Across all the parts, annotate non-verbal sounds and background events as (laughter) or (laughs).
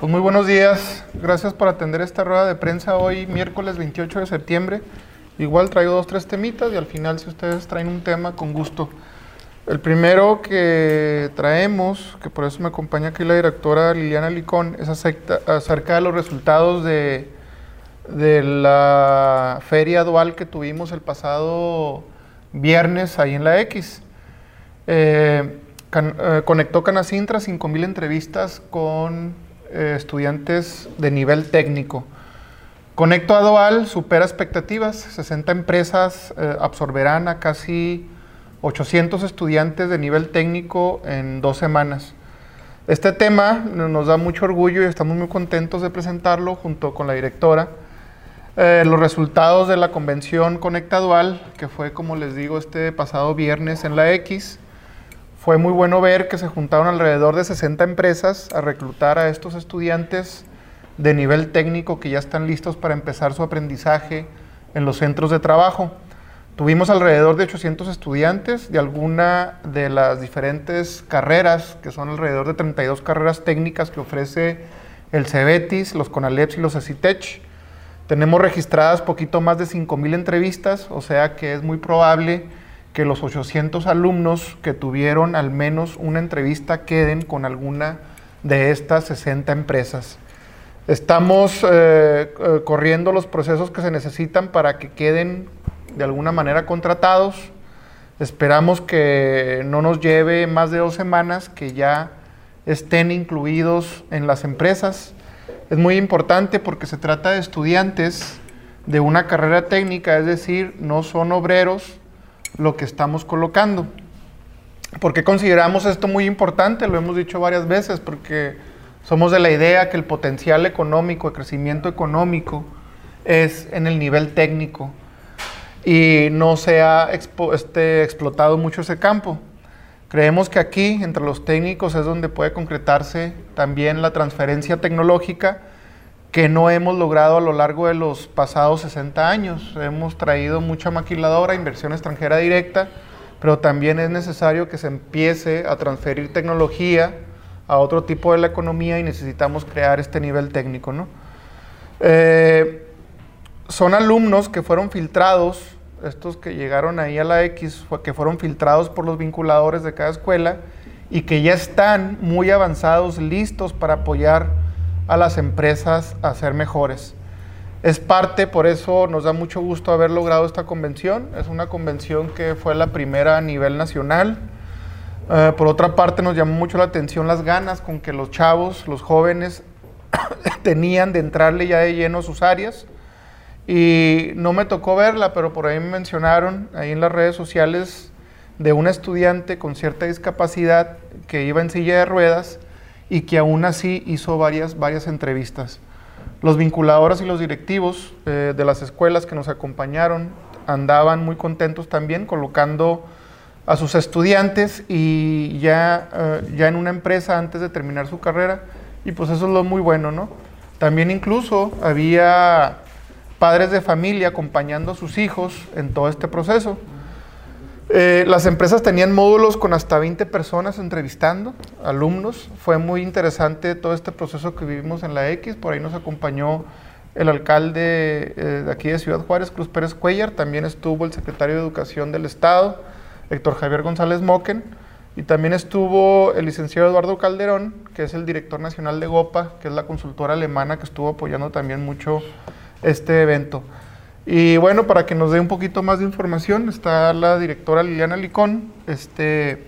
Pues muy buenos días, gracias por atender esta rueda de prensa hoy, miércoles 28 de septiembre. Igual traigo dos, tres temitas y al final si ustedes traen un tema, con gusto. El primero que traemos, que por eso me acompaña aquí la directora Liliana Licón, es acerca de los resultados de, de la feria dual que tuvimos el pasado viernes ahí en la X. Eh, eh, conectó Canacintra 5.000 entrevistas con eh, estudiantes de nivel técnico. Conecto a Dual supera expectativas, 60 empresas eh, absorberán a casi 800 estudiantes de nivel técnico en dos semanas. Este tema nos da mucho orgullo y estamos muy contentos de presentarlo junto con la directora. Eh, los resultados de la convención Conecta Dual, que fue, como les digo, este pasado viernes en la X, fue muy bueno ver que se juntaron alrededor de 60 empresas a reclutar a estos estudiantes de nivel técnico que ya están listos para empezar su aprendizaje en los centros de trabajo. Tuvimos alrededor de 800 estudiantes de alguna de las diferentes carreras, que son alrededor de 32 carreras técnicas que ofrece el CEBETIS, los CONALEPS y los ECITECH. Tenemos registradas poquito más de 5.000 entrevistas, o sea que es muy probable que los 800 alumnos que tuvieron al menos una entrevista queden con alguna de estas 60 empresas. Estamos eh, eh, corriendo los procesos que se necesitan para que queden de alguna manera contratados. Esperamos que no nos lleve más de dos semanas que ya estén incluidos en las empresas. Es muy importante porque se trata de estudiantes de una carrera técnica, es decir, no son obreros, lo que estamos colocando. ¿Por qué consideramos esto muy importante? Lo hemos dicho varias veces, porque somos de la idea que el potencial económico, el crecimiento económico, es en el nivel técnico y no se ha este, explotado mucho ese campo. Creemos que aquí, entre los técnicos, es donde puede concretarse también la transferencia tecnológica que no hemos logrado a lo largo de los pasados 60 años. Hemos traído mucha maquiladora, inversión extranjera directa, pero también es necesario que se empiece a transferir tecnología a otro tipo de la economía y necesitamos crear este nivel técnico. ¿no? Eh, son alumnos que fueron filtrados, estos que llegaron ahí a la X, que fueron filtrados por los vinculadores de cada escuela y que ya están muy avanzados, listos para apoyar a las empresas a ser mejores. Es parte, por eso nos da mucho gusto haber logrado esta convención. Es una convención que fue la primera a nivel nacional. Eh, por otra parte, nos llamó mucho la atención las ganas con que los chavos, los jóvenes, (coughs) tenían de entrarle ya de lleno a sus áreas. Y no me tocó verla, pero por ahí me mencionaron, ahí en las redes sociales, de un estudiante con cierta discapacidad que iba en silla de ruedas y que aún así hizo varias, varias entrevistas. Los vinculadores y los directivos eh, de las escuelas que nos acompañaron andaban muy contentos también colocando a sus estudiantes y ya, eh, ya en una empresa antes de terminar su carrera y pues eso es lo muy bueno, ¿no? También incluso había padres de familia acompañando a sus hijos en todo este proceso. Eh, las empresas tenían módulos con hasta 20 personas entrevistando alumnos. Fue muy interesante todo este proceso que vivimos en la X. Por ahí nos acompañó el alcalde eh, de aquí de Ciudad Juárez, Cruz Pérez Cuellar. También estuvo el secretario de Educación del Estado, Héctor Javier González Moquen. Y también estuvo el licenciado Eduardo Calderón, que es el director nacional de GOPA, que es la consultora alemana que estuvo apoyando también mucho este evento. Y bueno, para que nos dé un poquito más de información, está la directora Liliana Licón, este,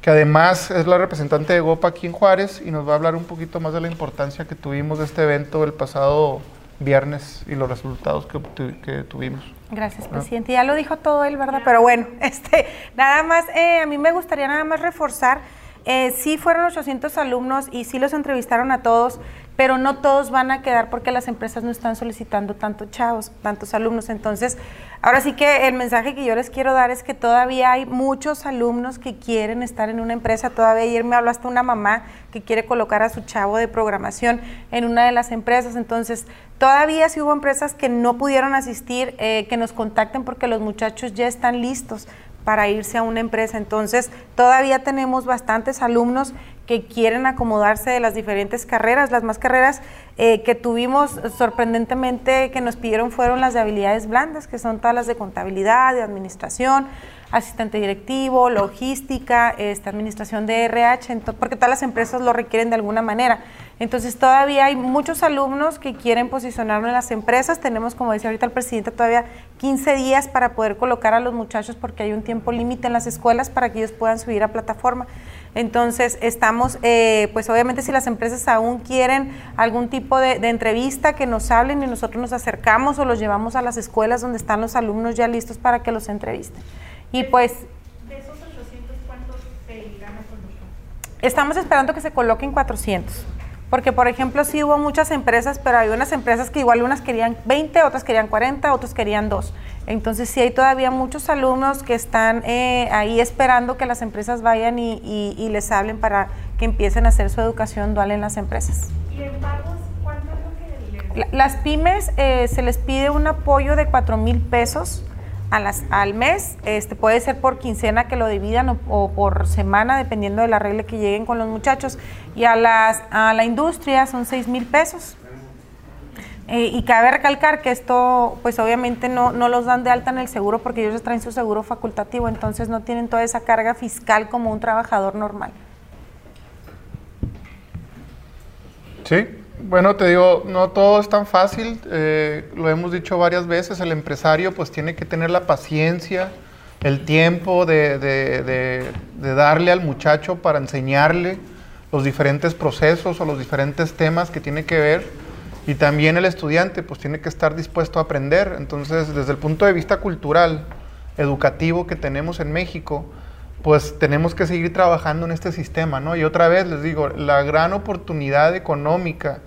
que además es la representante de GOPA aquí en Juárez y nos va a hablar un poquito más de la importancia que tuvimos de este evento el pasado viernes y los resultados que, que tuvimos. Gracias, presidente. Ya lo dijo todo él, ¿verdad? Pero bueno, (laughs) este, nada más, eh, a mí me gustaría nada más reforzar, eh, sí fueron 800 alumnos y sí los entrevistaron a todos, pero no todos van a quedar porque las empresas no están solicitando tantos chavos, tantos alumnos. Entonces, ahora sí que el mensaje que yo les quiero dar es que todavía hay muchos alumnos que quieren estar en una empresa. Todavía ayer me habló hasta una mamá que quiere colocar a su chavo de programación en una de las empresas. Entonces, todavía sí hubo empresas que no pudieron asistir, eh, que nos contacten porque los muchachos ya están listos para irse a una empresa. Entonces, todavía tenemos bastantes alumnos que quieren acomodarse de las diferentes carreras. Las más carreras eh, que tuvimos sorprendentemente que nos pidieron fueron las de habilidades blandas, que son todas las de contabilidad, de administración, asistente directivo, logística, esta administración de RH, porque todas las empresas lo requieren de alguna manera. Entonces todavía hay muchos alumnos que quieren posicionarlo en las empresas. Tenemos, como decía ahorita el presidente, todavía 15 días para poder colocar a los muchachos porque hay un tiempo límite en las escuelas para que ellos puedan subir a plataforma. Entonces estamos, eh, pues obviamente si las empresas aún quieren algún tipo de, de, entrevista, que nos hablen y nosotros nos acercamos o los llevamos a las escuelas donde están los alumnos ya listos para que los entrevisten. Y pues... ¿De esos 800 cuántos se irán a colocar? Estamos esperando que se coloquen 400. Porque, por ejemplo, sí hubo muchas empresas, pero hay unas empresas que igual unas querían 20, otras querían 40, otros querían 2. Entonces, sí hay todavía muchos alumnos que están eh, ahí esperando que las empresas vayan y, y, y, les hablen para que empiecen a hacer su educación dual en las empresas. ¿Y en pagos cuánto es lo que les... Las pymes eh, se les pide un apoyo de 4 mil pesos a las, al mes, este, puede ser por quincena que lo dividan o, por semana, dependiendo de la regla que lleguen con los muchachos. Y a, las, a la industria son 6 mil pesos. Eh, y cabe recalcar que esto, pues obviamente no, no los dan de alta en el seguro porque ellos traen su seguro facultativo, entonces no tienen toda esa carga fiscal como un trabajador normal. Sí, bueno, te digo, no todo es tan fácil, eh, lo hemos dicho varias veces, el empresario pues tiene que tener la paciencia, el tiempo de, de, de, de, darle al muchacho para enseñarle los diferentes procesos o los diferentes temas que tiene que ver y también el estudiante pues tiene que estar dispuesto a aprender. Entonces, desde el punto de vista cultural, educativo que tenemos en México, pues tenemos que seguir trabajando en este sistema, ¿no? Y otra vez les digo, la gran oportunidad económica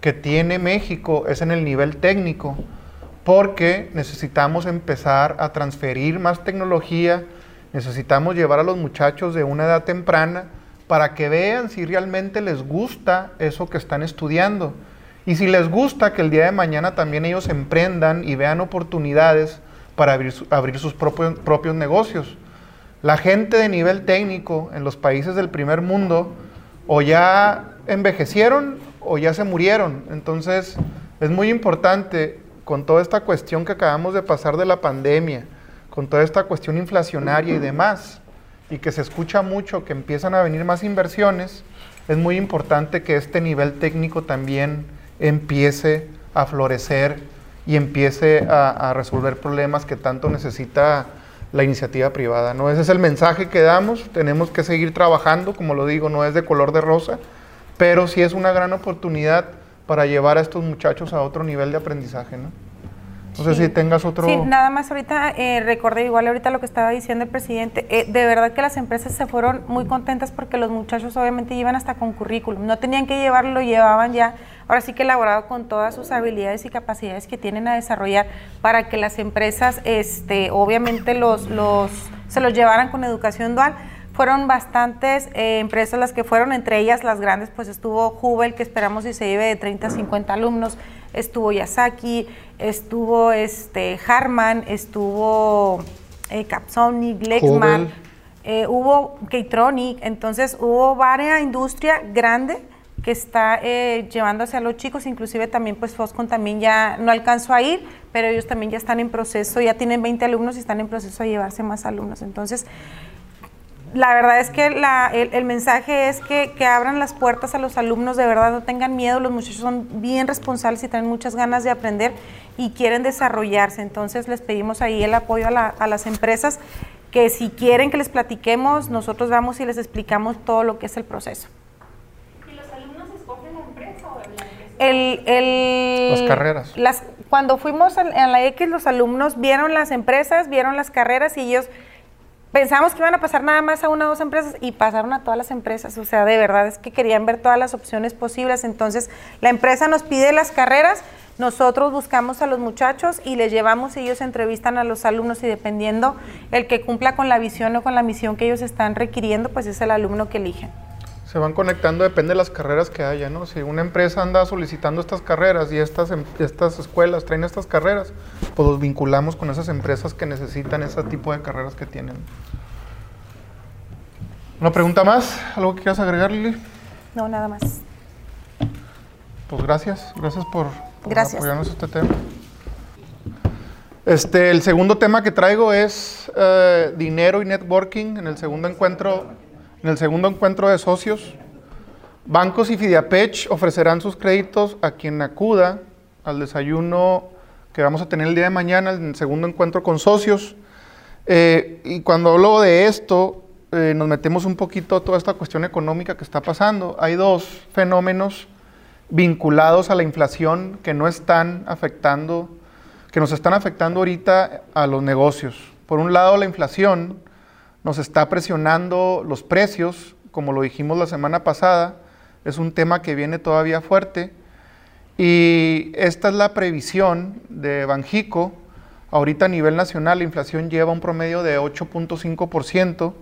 que tiene México es en el nivel técnico, porque necesitamos empezar a transferir más tecnología, necesitamos llevar a los muchachos de una edad temprana para que vean si realmente les gusta eso que están estudiando. Y si les gusta que el día de mañana también ellos emprendan y vean oportunidades para abrir, sus propios negocios. La gente de nivel técnico en los países del primer mundo o ya envejecieron o ya se murieron. Entonces es muy importante con toda esta cuestión que acabamos de pasar de la pandemia, con toda esta cuestión inflacionaria y demás, y que se escucha mucho que empiezan a venir más inversiones, es muy importante que este nivel técnico también empiece a florecer y empiece a, resolver problemas que tanto necesita la iniciativa privada. ¿no? Ese es el mensaje que damos, tenemos que seguir trabajando, como lo digo, no es de color de rosa, pero sí es una gran oportunidad para llevar a estos muchachos a otro nivel de aprendizaje. ¿no? No sé si tengas otro... Sí, nada más ahorita eh, recordé igual ahorita lo que estaba diciendo el presidente. Eh, de verdad que las empresas se fueron muy contentas porque los muchachos obviamente iban hasta con currículum. No tenían que llevarlo, lo llevaban ya. Ahora sí que elaborado con todas sus habilidades y capacidades que tienen a desarrollar para que las empresas, este, obviamente los, los, se los llevaran con educación dual fueron bastantes eh, empresas las que fueron, entre ellas las grandes, pues estuvo Hubel, que esperamos y se lleve de 30 a 50 alumnos, estuvo Yasaki, estuvo este Harman, estuvo eh, Capsonic, Lexmark, eh, hubo Keytronic, entonces hubo varias industria grande que está eh, llevándose a los chicos, inclusive también pues Foscon también ya no alcanzó a ir, pero ellos también ya están en proceso, ya tienen 20 alumnos y están en proceso de llevarse más alumnos, entonces la verdad es que la, el, el, mensaje es que, que, abran las puertas a los alumnos, de verdad no tengan miedo, los muchachos son bien responsables y tienen muchas ganas de aprender y quieren desarrollarse. Entonces les pedimos ahí el apoyo a, la, a las empresas que si quieren que les platiquemos, nosotros vamos y les explicamos todo lo que es el proceso. ¿Y los alumnos escogen la empresa o la empresa? El, el, las carreras. Las, cuando fuimos a, a la X, los alumnos vieron las empresas, vieron las carreras y ellos pensamos que iban a pasar nada más a una o dos empresas y pasaron a todas las empresas. O sea, de verdad es que querían ver todas las opciones posibles. Entonces, la empresa nos pide las carreras, nosotros buscamos a los muchachos y les llevamos, ellos entrevistan a los alumnos y dependiendo el que cumpla con la visión o con la misión que ellos están requiriendo, pues es el alumno que eligen. Se van conectando, depende de las carreras que haya, ¿no? Si una empresa anda solicitando estas carreras y estas, em- estas escuelas traen estas carreras, pues los vinculamos con esas empresas que necesitan ese tipo de carreras que tienen. ¿Una pregunta más? ¿Algo que quieras agregar, Lili? No, nada más. Pues gracias, gracias por, por Gracias. apoyarnos este tema. Este, el segundo tema que traigo es eh, dinero y networking en el segundo encuentro, en el segundo encuentro de socios. Bancos y Fidiapech ofrecerán sus créditos a quien acuda al desayuno que vamos a tener el día de mañana, el segundo encuentro con socios. Eh, y cuando hablo de esto, eh, nos metemos un poquito a toda esta cuestión económica que está pasando. Hay dos fenómenos vinculados a la inflación que no están afectando, que nos están afectando ahorita a los negocios. Por un lado, la inflación nos está presionando los precios, como lo dijimos la semana pasada, es un tema que viene todavía fuerte. Y esta es la previsión de Banjico. Ahorita a nivel nacional la inflación lleva un promedio de 8.5%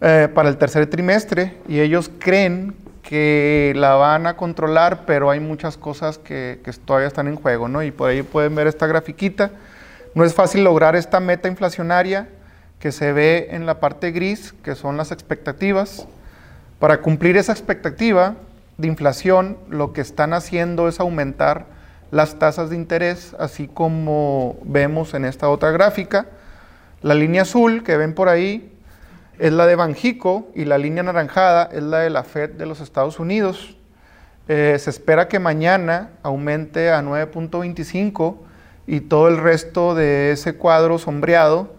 eh, para el tercer trimestre y ellos creen que la van a controlar, pero hay muchas cosas que, que todavía están en juego, ¿no? Y por ahí pueden ver esta grafiquita. No es fácil lograr esta meta inflacionaria que se ve en la parte gris, que son las expectativas. Para cumplir esa expectativa de inflación, lo que están haciendo es aumentar las tasas de interés, así como vemos en esta otra gráfica. La línea azul que ven por ahí es la de Banjico y la línea anaranjada es la de la Fed de los Estados Unidos. Eh, se espera que mañana aumente a 9.25 y todo el resto de ese cuadro sombreado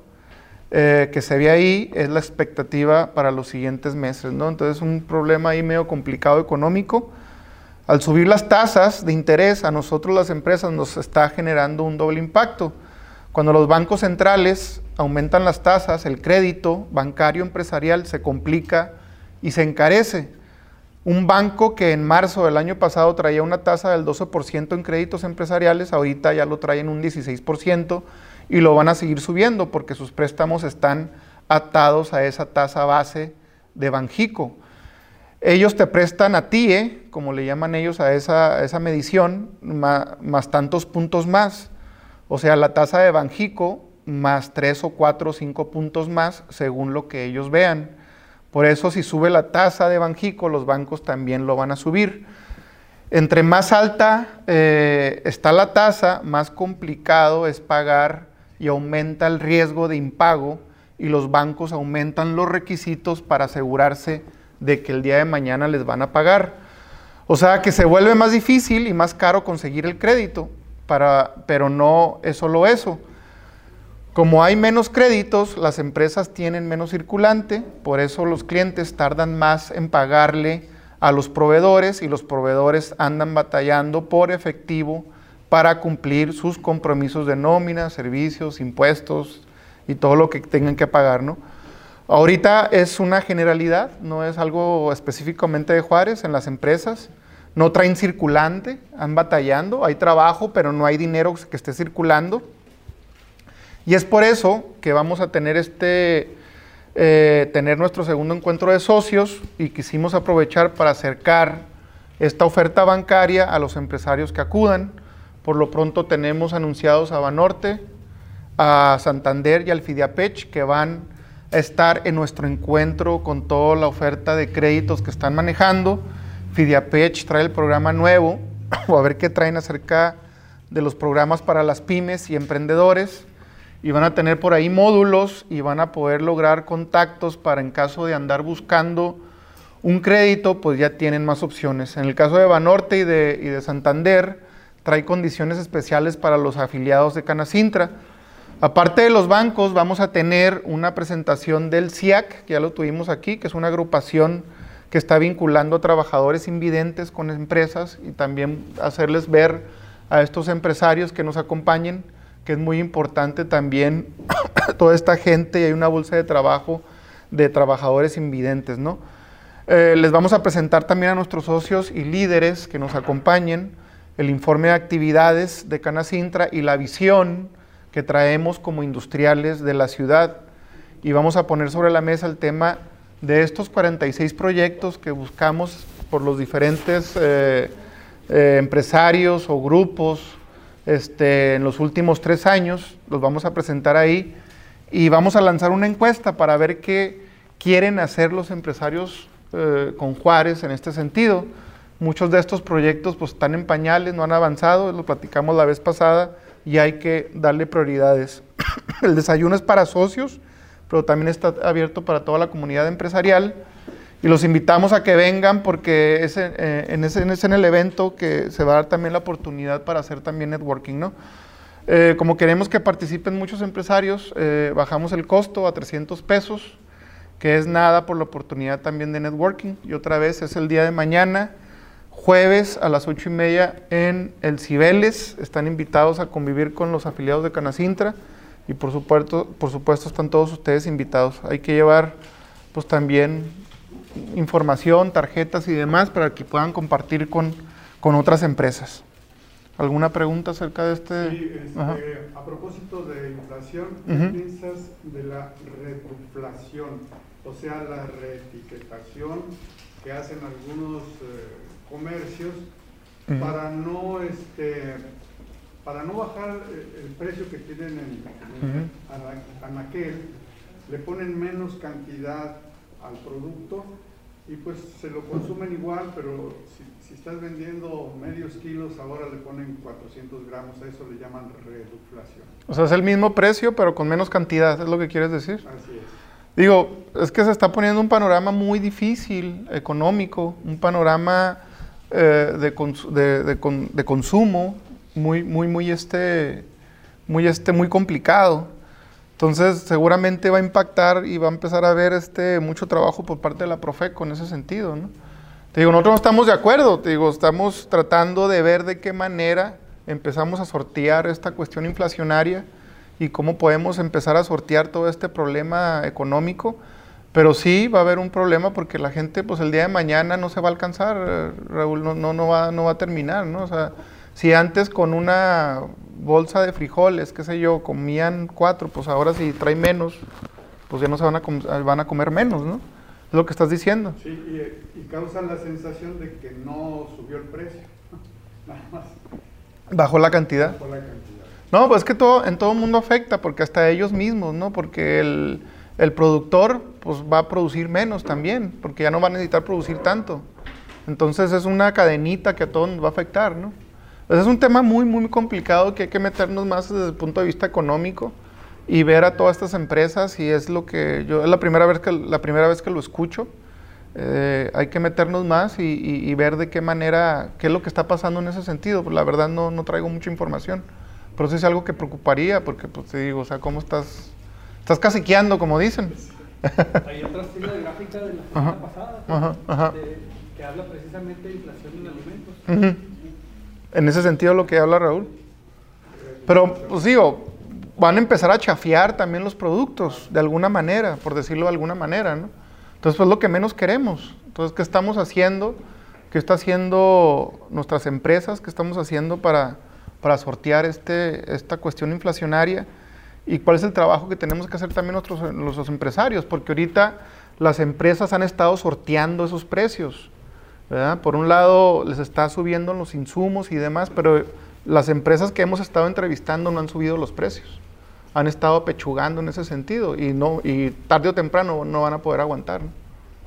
eh, que se ve ahí es la expectativa para los siguientes meses, ¿no? Entonces un problema ahí medio complicado económico. Al subir las tasas de interés a nosotros las empresas nos está generando un doble impacto. Cuando los bancos centrales aumentan las tasas, el crédito bancario empresarial se complica y se encarece. Un banco que en marzo del año pasado traía una tasa del 12% en créditos empresariales, ahorita ya lo traen un 16% y lo van a seguir subiendo porque sus préstamos están atados a esa tasa base de Banjico. Ellos te prestan a TIE, como le llaman ellos a esa, esa medición, más, más tantos puntos más. O sea, la tasa de Banjico más tres o cuatro o cinco puntos más según lo que ellos vean. Por eso si sube la tasa de Banjico, los bancos también lo van a subir. Entre más alta eh, está la tasa, más complicado es pagar y aumenta el riesgo de impago y los bancos aumentan los requisitos para asegurarse de que el día de mañana les van a pagar. O sea que se vuelve más difícil y más caro conseguir el crédito, para, pero no es solo eso. Como hay menos créditos, las empresas tienen menos circulante, por eso los clientes tardan más en pagarle a los proveedores y los proveedores andan batallando por efectivo para cumplir sus compromisos de nómina, servicios, impuestos y todo lo que tengan que pagar, ¿no? Ahorita es una generalidad, no es algo específicamente de Juárez en las empresas. No traen circulante, han batallando, hay trabajo, pero no hay dinero que esté circulando. Y es por eso que vamos a tener este, eh, tener nuestro segundo encuentro de socios y quisimos aprovechar para acercar esta oferta bancaria a los empresarios que acudan. Por lo pronto tenemos anunciados a Banorte, a Santander y al Fidiapech que van a estar en nuestro encuentro con toda la oferta de créditos que están manejando. Fidiapech trae el programa nuevo, (coughs) o a ver qué traen acerca de los programas para las pymes y emprendedores. Y van a tener por ahí módulos y van a poder lograr contactos para en caso de andar buscando un crédito, pues ya tienen más opciones. En el caso de Banorte y de, y de Santander, trae condiciones especiales para los afiliados de Canacintra. Aparte de los bancos, vamos a tener una presentación del CIAC, que ya lo tuvimos aquí, que es una agrupación que está vinculando a trabajadores invidentes con empresas y también hacerles ver a estos empresarios que nos acompañen que es muy importante también (coughs) toda esta gente y hay una bolsa de trabajo de trabajadores invidentes, ¿no? Eh, les vamos a presentar también a nuestros socios y líderes que nos acompañen el informe de actividades de Canacintra y la visión que traemos como industriales de la ciudad. Y vamos a poner sobre la mesa el tema de estos 46 proyectos que buscamos por los diferentes eh, eh, empresarios o grupos este, en los últimos tres años, los vamos a presentar ahí y vamos a lanzar una encuesta para ver qué quieren hacer los empresarios eh, con Juárez en este sentido. Muchos de estos proyectos pues, están en pañales, no han avanzado, lo platicamos la vez pasada y hay que darle prioridades. (coughs) El desayuno es para socios, pero también está abierto para toda la comunidad empresarial y los invitamos a que vengan porque es eh, en, ese, en, el evento que se va a dar también la oportunidad para hacer también networking, ¿no? Eh, como queremos que participen muchos empresarios, eh, bajamos el costo a 300 pesos, que es nada por la oportunidad también de networking. Y otra vez es el día de mañana, jueves a las 8 y media en el Cibeles. Están invitados a convivir con los afiliados de Canacintra y por supuesto, por supuesto están todos ustedes invitados. Hay que llevar pues también información, tarjetas y demás para que puedan compartir con, con otras empresas. ¿Alguna pregunta acerca de este? Sí, este, a propósito de inflación, ¿qué piensas de la reflación? O sea, la reetiquetación que hacen algunos eh, comercios para no este para no bajar el precio que tienen en, en anaquel, le ponen menos cantidad al producto y pues se lo consumen igual, pero si, estás vendiendo medios kilos, ahora le ponen 400 gramos, a eso le llaman reduflación. O sea, es el mismo precio, pero con menos cantidad, ¿es lo que quieres decir? Así es. Digo, es que se está poniendo un panorama muy difícil, económico, un panorama eh, de, de, de, consumo muy, muy, muy, este, muy, este, muy complicado. Entonces, seguramente va a impactar y va a empezar a haber este, mucho trabajo por parte de la Profeco en ese sentido. ¿no? Te digo, nosotros no estamos de acuerdo, te digo, estamos tratando de ver de qué manera empezamos a sortear esta cuestión inflacionaria y cómo podemos empezar a sortear todo este problema económico. Pero sí va a haber un problema porque la gente, pues el día de mañana no se va a alcanzar, Raúl, no, no, no, va, no va a terminar, ¿no? O sea, si antes con una bolsa de frijoles, qué sé yo, comían cuatro, pues ahora si trae menos, pues ya no se van a, van a comer menos, ¿no? Es lo que estás diciendo. Sí, y, y causan la sensación de que no subió el precio, (laughs) nada más. Bajó la cantidad. Bajó la cantidad. No, pues es que todo, en todo mundo afecta, porque hasta ellos mismos, ¿no? Porque el, el productor, pues va a producir menos también, porque ya no va a necesitar producir tanto. Entonces es una cadenita que a todos nos va a afectar, ¿no? es un tema muy, muy complicado que hay que meternos más desde el punto de vista económico y ver a todas estas empresas y es lo que yo, es la primera vez que, la primera vez que lo escucho. Eh, hay que meternos más y, ver de qué manera, qué es lo que está pasando en ese sentido. Pues la verdad no, no traigo mucha información, pero eso es algo que preocuparía porque pues te digo, o sea, ¿cómo estás? Estás caciqueando, como dicen. Hay otra estilo de gráfica de la semana pasada que habla precisamente de inflación en alimentos. En ese sentido lo que habla Raúl. Pero, pues digo, van a empezar a chafear también los productos, de alguna manera, por decirlo de alguna manera, ¿no? Entonces, pues lo que menos queremos. Entonces, ¿qué estamos haciendo? ¿Qué está haciendo nuestras empresas? ¿Qué estamos haciendo para, para sortear este, esta cuestión inflacionaria? ¿Y cuál es el trabajo que tenemos que hacer también nosotros, los empresarios? Porque ahorita las empresas han estado sorteando esos precios. Por un lado, les está subiendo los insumos y demás, pero las empresas que hemos estado entrevistando no han subido los precios. Han estado pechugando en ese sentido y no y tarde o temprano no van a poder aguantar.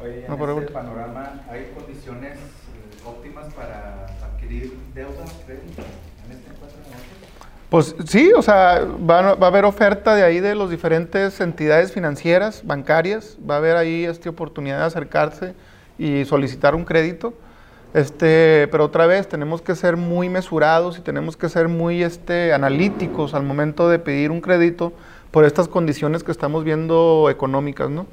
Oye, en este panorama, ¿hay condiciones eh, óptimas para adquirir deuda, crédito Pues sí, o sea, va, a haber oferta de ahí de las diferentes entidades financieras, bancarias, va a haber ahí esta oportunidad de acercarse y solicitar un crédito. Este, pero otra vez tenemos que ser muy mesurados y tenemos que ser muy este, analíticos al momento de pedir un crédito por estas condiciones que estamos viendo económicas, ¿no?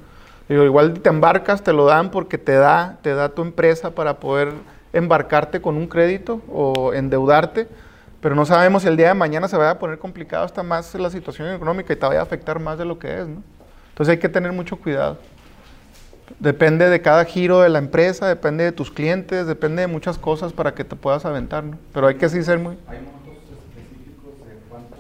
Digo, igual te embarcas, te lo dan porque te da, te da tu empresa para poder embarcarte con un crédito o endeudarte, pero no sabemos si el día de mañana se vaya a poner complicado hasta más la situación económica y te vaya a afectar más de lo que es, ¿no? Entonces hay que tener mucho cuidado. Depende de cada giro de la empresa, depende de tus clientes, depende de muchas cosas para que te puedas aventar, ¿no? Pero hay que así ser muy... ¿Hay montos específicos de cuántos?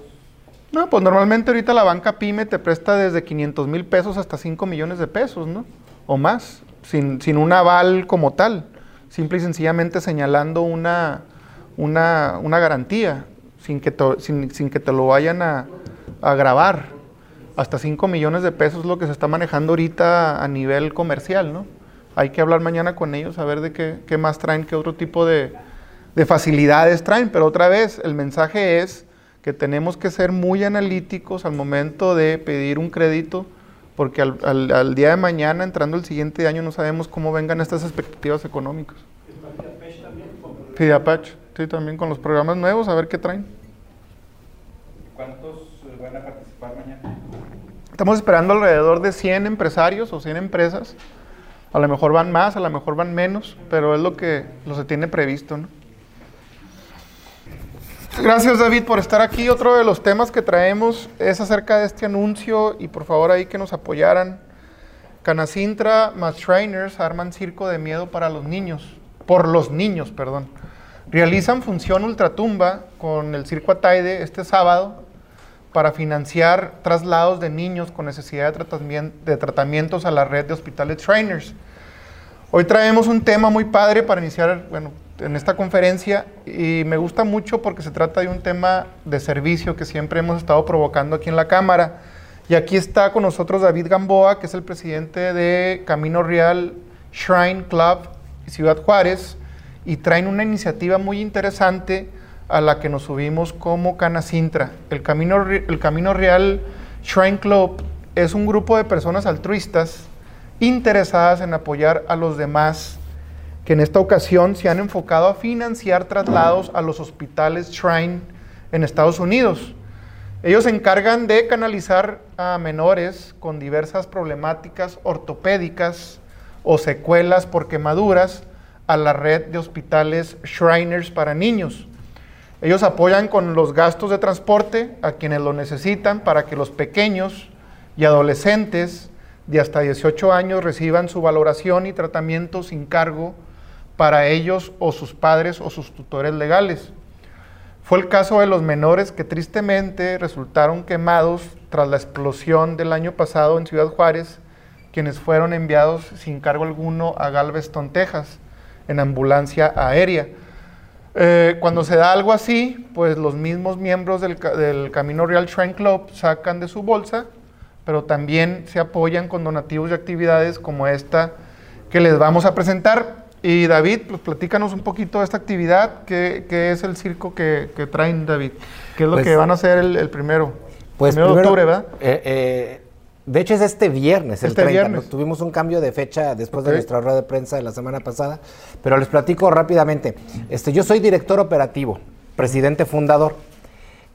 No, pues normalmente ahorita la banca PYME te presta desde 500 mil pesos hasta 5 millones de pesos, ¿no? o más, sin, sin un aval como tal, simple y sencillamente señalando una, una, una garantía, sin que, te, sin, sin que te lo vayan a, a grabar. Hasta 5 millones de pesos es lo que se está manejando ahorita a nivel comercial, ¿no? Hay que hablar mañana con ellos a ver de qué, qué más traen, qué otro tipo de, de facilidades traen, pero otra vez el mensaje es que tenemos que ser muy analíticos al momento de pedir un crédito, porque al, al, al día de mañana, entrando el siguiente año, no sabemos cómo vengan estas expectativas económicas. FIDAPACH, sí, también con los programas nuevos, a ver qué traen. ¿Cuántos eh, van a participar mañana? Estamos esperando alrededor de 100 empresarios o 100 empresas. A lo mejor van más, a lo mejor van menos, pero es lo que lo se tiene previsto, ¿no? Gracias David por estar aquí. Otro de los temas que traemos es acerca de este anuncio y por favor ahí que nos apoyaran. Canacintra más Trainers arman circo de miedo para los niños, por los niños, perdón. Realizan función ultratumba con el circo Ataide este sábado para financiar traslados de niños con necesidad de, de tratamientos a la red de hospitales Trainers. Hoy traemos un tema muy padre para iniciar, bueno, en esta conferencia y me gusta mucho porque se trata de un tema de servicio que siempre hemos estado provocando aquí en la Cámara. Y aquí está con nosotros David Gamboa, que es el presidente de Camino Real Shrine Club Ciudad Juárez, y traen una iniciativa muy interesante a la que nos subimos como Canacintra. El Camino, el Camino Real Shrine Club es un grupo de personas altruistas interesadas en apoyar a los demás que en esta ocasión se han enfocado a financiar traslados a los hospitales Shrine en Estados Unidos. Ellos se encargan de canalizar a menores con diversas problemáticas ortopédicas o secuelas por quemaduras a la red de hospitales Shriners para niños. Ellos apoyan con los gastos de transporte a quienes lo necesitan para que los pequeños y adolescentes de hasta 18 años reciban su valoración y tratamiento sin cargo para ellos o sus padres o sus tutores legales. Fue el caso de los menores que tristemente resultaron quemados tras la explosión del año pasado en Ciudad Juárez, quienes fueron enviados sin cargo alguno a Galveston, Texas, en ambulancia aérea. Eh, cuando se da algo así, pues los mismos miembros del, del Camino Real Shrine Club sacan de su bolsa, pero también se apoyan con donativos y actividades como esta que les vamos a presentar. Y David, pues platícanos un poquito de esta actividad, ¿qué, qué es el circo que, que, traen, David? ¿Qué es lo Pues- que van a hacer el, el primero? Pues primero de octubre, ¿verdad? eh, eh, de hecho es este viernes, el Este 30. viernes. ¿no? Tuvimos un cambio de fecha después de nuestra rueda de prensa de la semana pasada, pero les platico rápidamente. Este, yo soy director operativo, presidente fundador.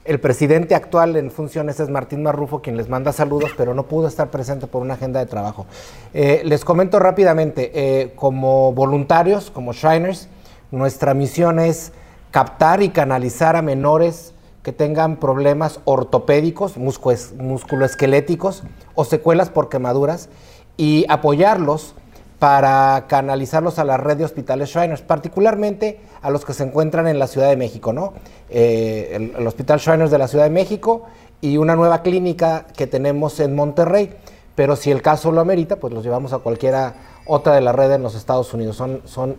El presidente actual en funciones es Martín Marrufo, quien les manda saludos, pero no pudo estar presente por una agenda de trabajo. Eh, les comento rápidamente, eh, como voluntarios, como Shiners, nuestra misión es captar y canalizar a menores que tengan problemas ortopédicos, musculoesqueléticos o secuelas por quemaduras y apoyarlos para canalizarlos a la red de hospitales Shriners, particularmente a los que se encuentran en la Ciudad de México, ¿no? Eh, el, el Hospital Shriners de la Ciudad de México y una nueva clínica que tenemos en Monterrey. Pero si el caso lo amerita, pues los llevamos a cualquiera otra de la red en los Estados Unidos. Son, son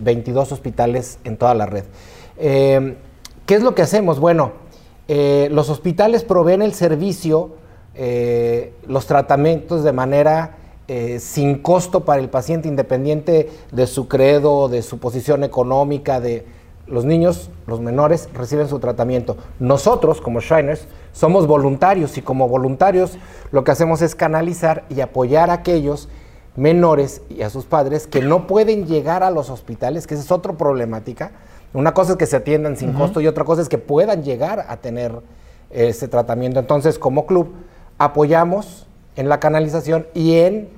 22 hospitales en toda la red. Eh, ¿Qué es lo que hacemos? Bueno, eh, los hospitales proveen el servicio, eh, los tratamientos de manera eh, sin costo para el paciente, independiente de su credo, de su posición económica, de los niños, los menores, reciben su tratamiento. Nosotros, como Shiners, somos voluntarios y como voluntarios lo que hacemos es canalizar y apoyar a aquellos menores y a sus padres que no pueden llegar a los hospitales, que esa es otra problemática. Una cosa es que se atiendan sin costo y otra cosa es que puedan llegar a tener ese tratamiento. Entonces, como club, apoyamos en la canalización y en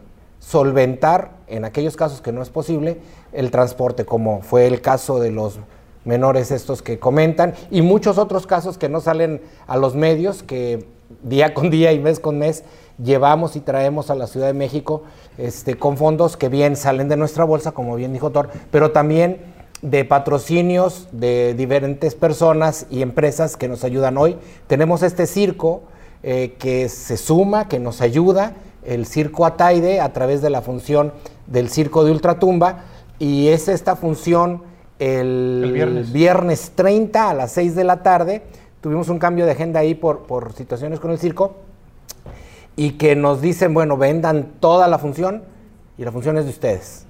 solventar, en aquellos casos que no es posible, el transporte, como fue el caso de los menores estos que comentan y muchos otros casos que no salen a los medios, que día con día y mes con mes llevamos y traemos a la Ciudad de México este, con fondos que bien salen de nuestra bolsa, como bien dijo Thor, pero también de patrocinios de diferentes personas y empresas que nos ayudan hoy. Tenemos este circo eh, que se suma, que nos ayuda, el circo Ataide a través de la función del circo de Ultratumba y es esta función el, El viernes. viernes 30 a las 6 de la tarde. Tuvimos un cambio de agenda ahí por, por situaciones con el circo y que nos dicen, bueno, vendan toda la función y la función es de ustedes.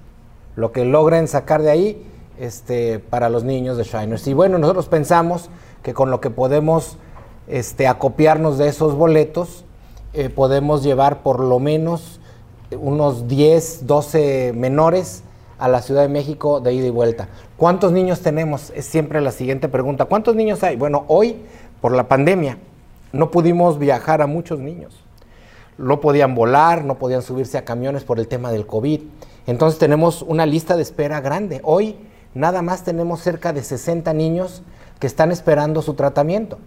Lo que logren sacar de ahí este, para los niños de Shiners. Y bueno, nosotros pensamos que con lo que podemos este, acopiarnos de esos boletos, eh, podemos llevar por lo menos unos 10, 12 menores a la Ciudad de México de ida y vuelta. ¿Cuántos niños tenemos? Es siempre la siguiente pregunta. ¿Cuántos niños hay? Bueno, hoy, por la pandemia, no pudimos viajar a muchos niños. No podían volar, no podían subirse a camiones por el tema del COVID. Entonces tenemos una lista de espera grande. Hoy nada más tenemos cerca de 60 niños que están esperando su tratamiento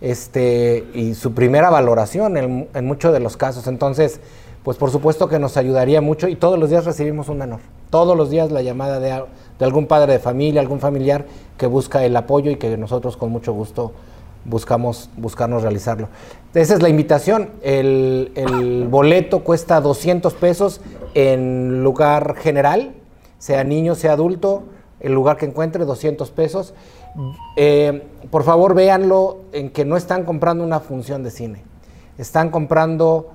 este, y su primera valoración en, muchos de los casos. Entonces, pues por supuesto que nos ayudaría mucho y todos los días recibimos un menor. Todos los días la llamada de, de algún padre de familia, algún familiar que busca el apoyo y que nosotros con mucho gusto buscamos buscarnos realizarlo. Esa es la invitación. El boleto cuesta 200 pesos en lugar general, sea niño, sea adulto, el lugar que encuentre, 200 pesos. Eh, por favor, véanlo en que no están comprando una función de cine. Están comprando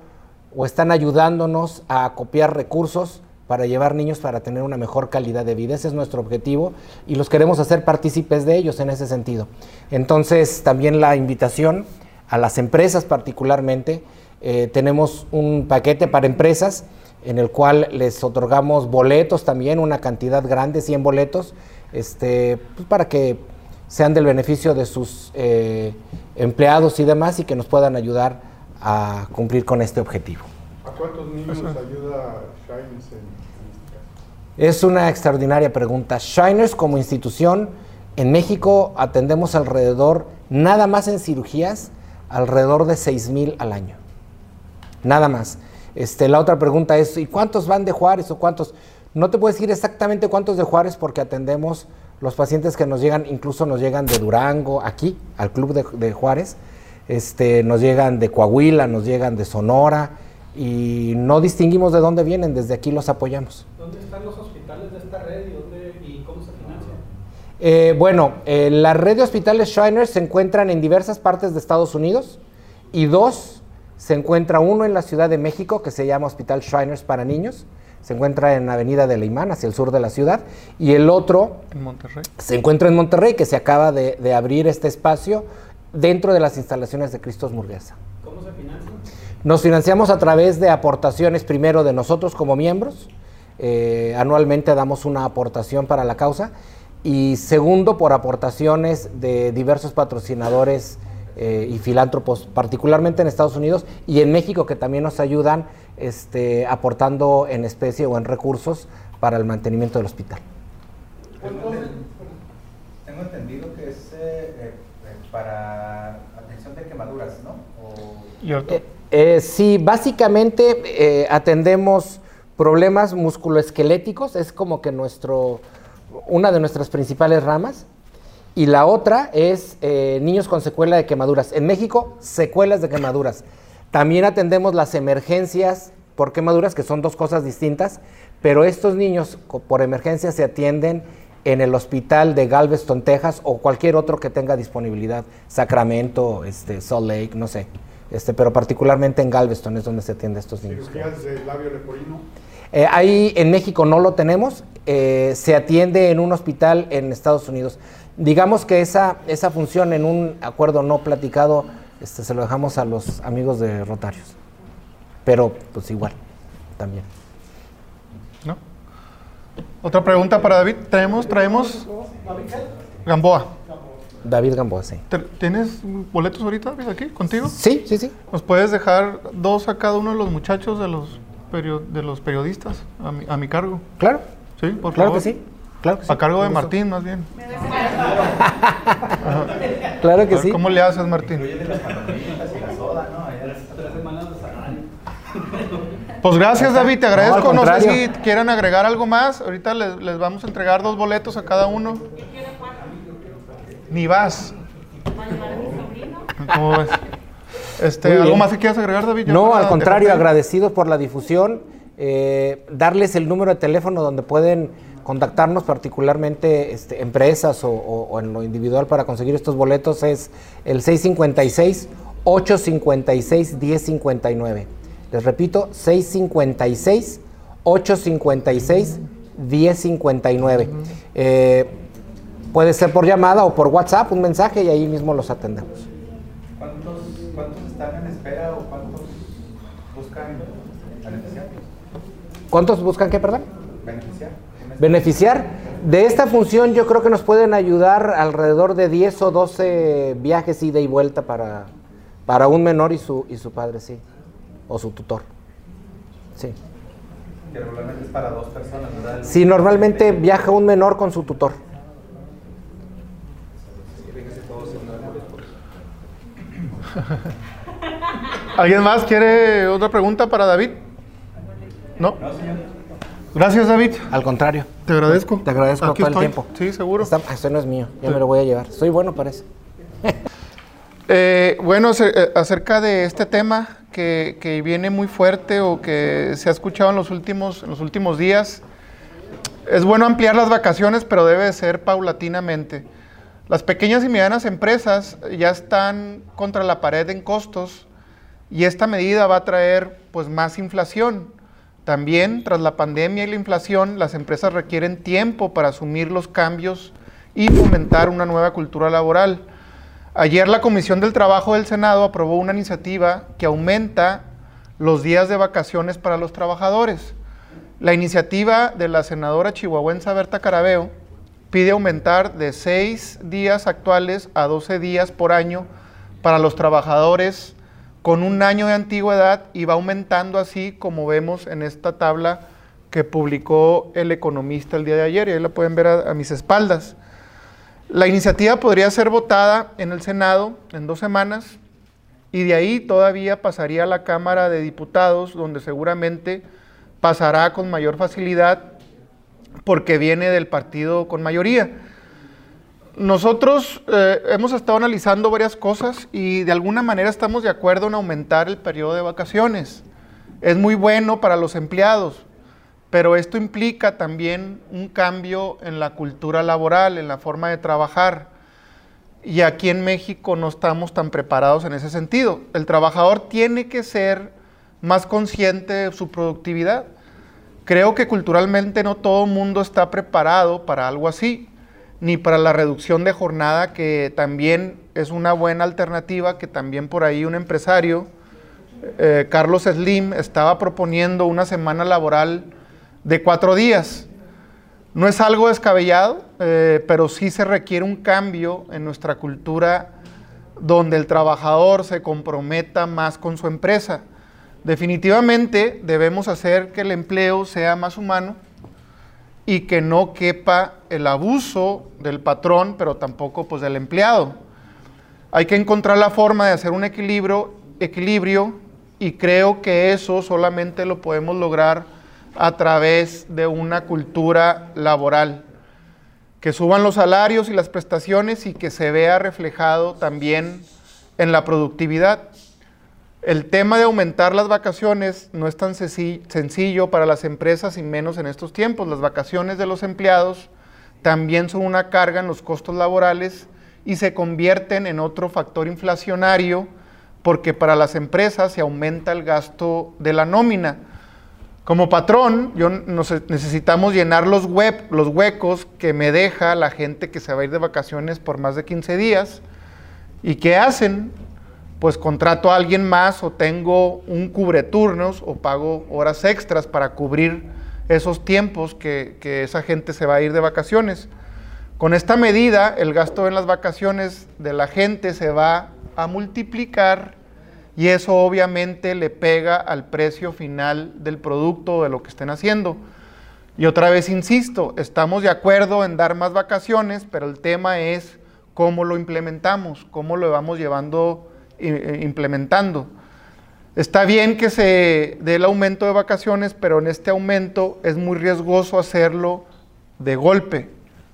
o están ayudándonos a copiar recursos para llevar niños para tener una mejor calidad de vida. Ese es nuestro objetivo y los queremos hacer partícipes de ellos en ese sentido. Entonces, también la invitación a las empresas particularmente. eh, tenemos un paquete para empresas en el cual les otorgamos boletos también, una cantidad grande, 100 boletos, este, pues, para que sean del beneficio de sus eh, empleados y demás y que nos puedan ayudar a cumplir con este objetivo. ¿A cuántos niños ayuda Shines en, en este caso? Es una extraordinaria pregunta. Shiners como institución, en México atendemos alrededor, nada más en cirugías, alrededor de 6 mil al año. Nada más. Este, la otra pregunta es, ¿y cuántos van de Juárez o cuántos? No te puedo decir exactamente cuántos de Juárez porque atendemos los pacientes que nos llegan, incluso nos llegan de Durango, aquí, al club de, de Juárez, este, nos llegan de Coahuila, nos llegan de Sonora y no distinguimos de dónde vienen, desde aquí los apoyamos. ¿Dónde están los hospitales de esta red y, dónde, y cómo se financia? Eh, bueno, eh, la red de hospitales Shriners se encuentran en diversas partes de Estados Unidos y dos, se encuentra uno en la Ciudad de México que se llama Hospital Shriners para Niños, se encuentra en Avenida de Leimán, hacia el sur de la ciudad, y el otro En Monterrey. se encuentra en Monterrey, que se acaba de, de abrir este espacio dentro de las instalaciones de Cristos Murguesa. ¿Cómo se financia? Nos financiamos a través de aportaciones primero de nosotros como miembros. eh, anualmente damos una aportación para la causa. Y segundo, por aportaciones de diversos patrocinadores eh, y filántropos, particularmente en Estados Unidos y en México, que también nos ayudan este, aportando en especie o en recursos para el mantenimiento del hospital. Tengo, enten- tengo entendido que es eh, eh, eh, para atención de quemaduras, ¿no? O- Y otro. Eh, eh, sí, básicamente eh, atendemos problemas musculoesqueléticos, es como que nuestro, una de nuestras principales ramas. Y la otra es eh, niños con secuela de quemaduras. En México, secuelas de quemaduras. También atendemos las emergencias por quemaduras, que son dos cosas distintas, pero estos niños por emergencia se atienden en el hospital de Galveston, Texas, o cualquier otro que tenga disponibilidad, Sacramento, este, Salt Lake, no sé, este, pero particularmente en Galveston es donde se atiende estos niños. Cirugías de labio leporino. Eh, ahí en México no lo tenemos, eh, se atiende en un hospital en Estados Unidos. Digamos que esa, esa función en un acuerdo no platicado este, se lo dejamos a los amigos de Rotarios, pero pues igual, también. ¿No? Otra pregunta para David. Traemos, traemos Gamboa. David Gamboa, sí. ¿Te- ¿Tienes boletos ahorita, David, aquí contigo? Sí, sí, sí. ¿Nos puedes dejar dos a cada uno de los muchachos de los, perio- de los periodistas a mi, a mi cargo? Claro, Sí, por claro favor. que sí. Claro que sí. A cargo de. Martín, más bien. (laughs) Claro que ver, sí. ¿Cómo le haces, Martín? (laughs) Pues gracias, David, te agradezco. No, sé si quieran agregar algo más. Ahorita les, les vamos a entregar dos boletos a cada uno. Ni vas. ¿Cómo ves? Este, ¿Algo más que quieras agregar, David? No, al contrario, dejarte ir. agradecido por la difusión. eh, darles el número de teléfono donde pueden contactarnos, particularmente este, empresas o, o- o en lo individual para conseguir estos boletos, es el 656-856-1059. Les repito, 656-856-1059. Eh, puede ser por llamada o por WhatsApp, un mensaje y ahí mismo los atendemos. ¿Cuántos, ¿Cuántos están en espera o cuántos buscan beneficiar? ¿Cuántos buscan qué, perdón? ¿Beneficiar? beneficiar. De esta función yo creo que nos pueden ayudar alrededor de 10 o 12 viajes ida y vuelta para, para un menor y su, y su padre, sí. O su tutor. Sí. Que regularmente es para dos personas, ¿verdad? Sí, normalmente viaja un menor con su tutor. (laughs) ¿Alguien más quiere otra pregunta para David? ¿No? Gracias, David. Al contrario. Te agradezco. Te agradezco Aquí todo el tiempo. Sí, seguro. Ah, este no es mío, ya me lo voy a llevar. Soy bueno para eso. (laughs) Eh, bueno, se- eh, acerca de este tema que, que viene muy fuerte o que se ha escuchado en los últimos, en los últimos días, es bueno ampliar las vacaciones, pero debe de ser paulatinamente. Las pequeñas y medianas empresas ya están contra la pared en costos y esta medida va a traer pues más inflación. También tras la pandemia y la inflación, las empresas requieren tiempo para asumir los cambios y fomentar una nueva cultura laboral. Ayer la Comisión del Trabajo del Senado aprobó una iniciativa que aumenta los días de vacaciones para los trabajadores. La iniciativa de la senadora chihuahuense Berta Carabeo pide aumentar de 6 días actuales a 12 días por año para los trabajadores con un año de antigüedad y va aumentando así como vemos en esta tabla que publicó el economista el día de ayer y ahí la pueden ver a mis espaldas. La iniciativa podría ser votada en el Senado en dos semanas y de ahí todavía pasaría a la Cámara de Diputados, donde seguramente pasará con mayor facilidad porque viene del partido con mayoría. Nosotros eh, hemos estado analizando varias cosas y de alguna manera estamos de acuerdo en aumentar el periodo de vacaciones. Es muy bueno para los empleados, pero esto implica también un cambio en la cultura laboral, en la forma de trabajar. Y aquí en México no estamos tan preparados en ese sentido. El trabajador tiene que ser más consciente de su productividad. Creo que culturalmente no todo el mundo está preparado para algo así, ni para la reducción de jornada, que también es una buena alternativa, que también por ahí un empresario, eh, Carlos Slim, estaba proponiendo una semana laboral de cuatro días. No es algo descabellado, eh, pero sí se requiere un cambio en nuestra cultura donde el trabajador se comprometa más con su empresa. Definitivamente debemos hacer que el empleo sea más humano y que no quepa el abuso del patrón, pero tampoco pues del empleado. Hay que encontrar la forma de hacer un equilibrio, equilibrio y creo que eso solamente lo podemos lograr a través de una cultura laboral. Que suban los salarios y las prestaciones y que se vea reflejado también en la productividad. El tema de aumentar las vacaciones no es tan senci- sencillo para las empresas y menos en estos tiempos. Las vacaciones de los empleados también son una carga en los costos laborales y se convierten en otro factor inflacionario porque para las empresas se aumenta el gasto de la nómina. Como patrón, yo necesitamos llenar los, web, los huecos que me deja la gente que se va a ir de vacaciones por más de 15 días. ¿Y qué hacen? Pues contrato a alguien más o tengo un cubreturnos o pago horas extras para cubrir esos tiempos que, que esa gente se va a ir de vacaciones. Con esta medida, el gasto en las vacaciones de la gente se va a multiplicar y eso obviamente le pega al precio final del producto de lo que estén haciendo. Y otra vez insisto, estamos de acuerdo en dar más vacaciones, pero el tema es cómo lo implementamos, cómo lo vamos llevando, implementando. Está bien que se dé el aumento de vacaciones, pero en este aumento es muy riesgoso hacerlo de golpe,